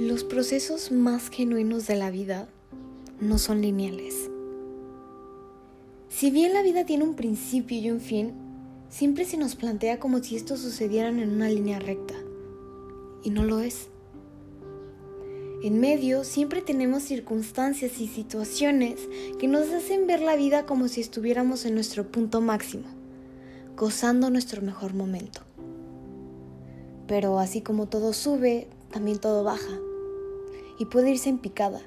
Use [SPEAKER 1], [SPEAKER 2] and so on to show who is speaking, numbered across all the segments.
[SPEAKER 1] Los procesos más genuinos de la vida no son lineales. Si bien la vida tiene un principio y un fin, siempre se nos plantea como si estos sucedieran en una línea recta. Y no lo es. En medio siempre tenemos circunstancias y situaciones que nos hacen ver la vida como si estuviéramos en nuestro punto máximo, gozando nuestro mejor momento. Pero así como todo sube, también todo baja y puede irse en picada.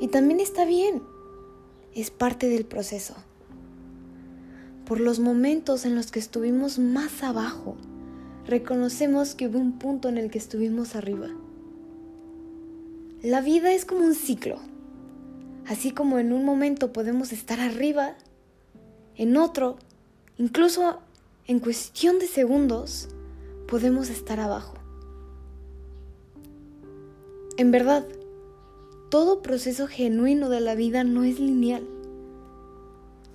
[SPEAKER 1] Y también está bien, es parte del proceso. Por los momentos en los que estuvimos más abajo, reconocemos que hubo un punto en el que estuvimos arriba. La vida es como un ciclo. Así como en un momento podemos estar arriba, en otro, incluso en cuestión de segundos, podemos estar abajo. En verdad, todo proceso genuino de la vida no es lineal.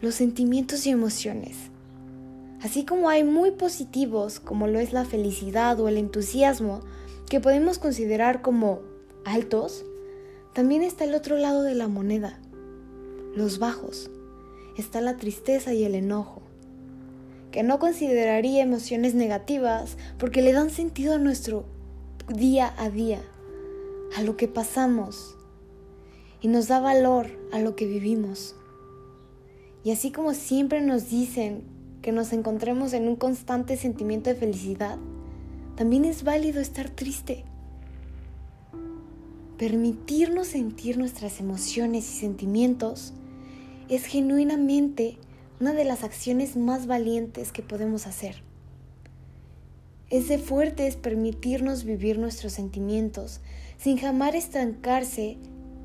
[SPEAKER 1] Los sentimientos y emociones, así como hay muy positivos como lo es la felicidad o el entusiasmo, que podemos considerar como altos, también está el otro lado de la moneda, los bajos. Está la tristeza y el enojo, que no consideraría emociones negativas porque le dan sentido a nuestro día a día a lo que pasamos y nos da valor a lo que vivimos. Y así como siempre nos dicen que nos encontremos en un constante sentimiento de felicidad, también es válido estar triste. Permitirnos sentir nuestras emociones y sentimientos es genuinamente una de las acciones más valientes que podemos hacer. Es de fuertes permitirnos vivir nuestros sentimientos sin jamás estancarse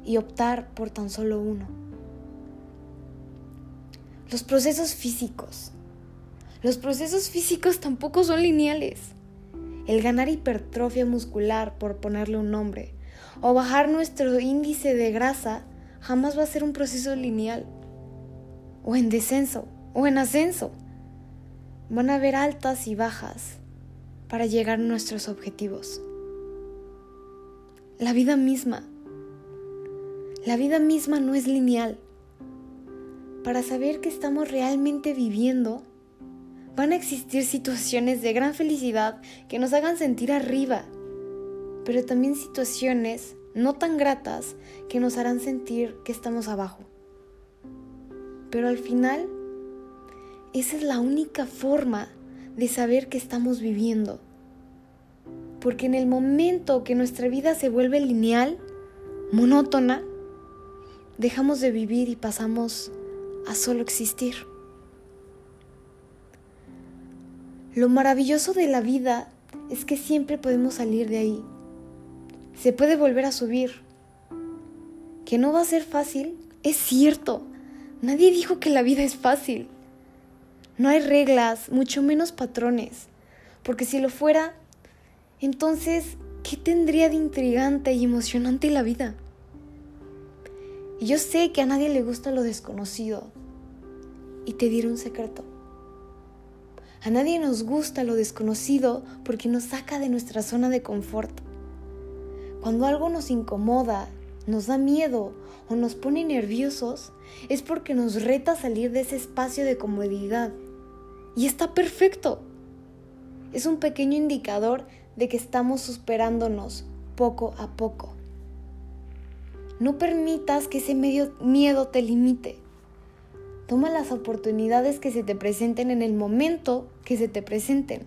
[SPEAKER 1] y optar por tan solo uno. Los procesos físicos. Los procesos físicos tampoco son lineales. El ganar hipertrofia muscular, por ponerle un nombre, o bajar nuestro índice de grasa, jamás va a ser un proceso lineal. O en descenso, o en ascenso. Van a haber altas y bajas para llegar a nuestros objetivos. La vida misma. La vida misma no es lineal. Para saber que estamos realmente viviendo, van a existir situaciones de gran felicidad que nos hagan sentir arriba, pero también situaciones no tan gratas que nos harán sentir que estamos abajo. Pero al final, esa es la única forma de saber que estamos viviendo. Porque en el momento que nuestra vida se vuelve lineal, monótona, dejamos de vivir y pasamos a solo existir. Lo maravilloso de la vida es que siempre podemos salir de ahí. Se puede volver a subir. Que no va a ser fácil, es cierto. Nadie dijo que la vida es fácil. No hay reglas, mucho menos patrones, porque si lo fuera, entonces, ¿qué tendría de intrigante y emocionante la vida? Y yo sé que a nadie le gusta lo desconocido. Y te diré un secreto. A nadie nos gusta lo desconocido porque nos saca de nuestra zona de confort. Cuando algo nos incomoda, nos da miedo o nos pone nerviosos, es porque nos reta salir de ese espacio de comodidad y está perfecto. Es un pequeño indicador de que estamos superándonos poco a poco. No permitas que ese medio miedo te limite. Toma las oportunidades que se te presenten en el momento que se te presenten.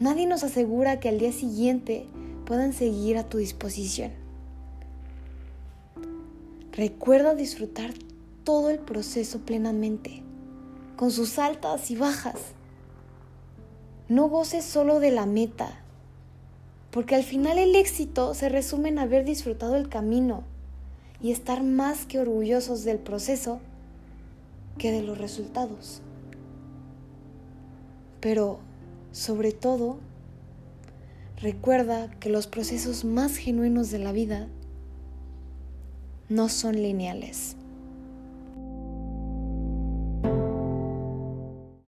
[SPEAKER 1] Nadie nos asegura que al día siguiente puedan seguir a tu disposición. Recuerda disfrutar todo el proceso plenamente con sus altas y bajas. No goces solo de la meta, porque al final el éxito se resume en haber disfrutado el camino y estar más que orgullosos del proceso que de los resultados. Pero, sobre todo, recuerda que los procesos más genuinos de la vida no son lineales.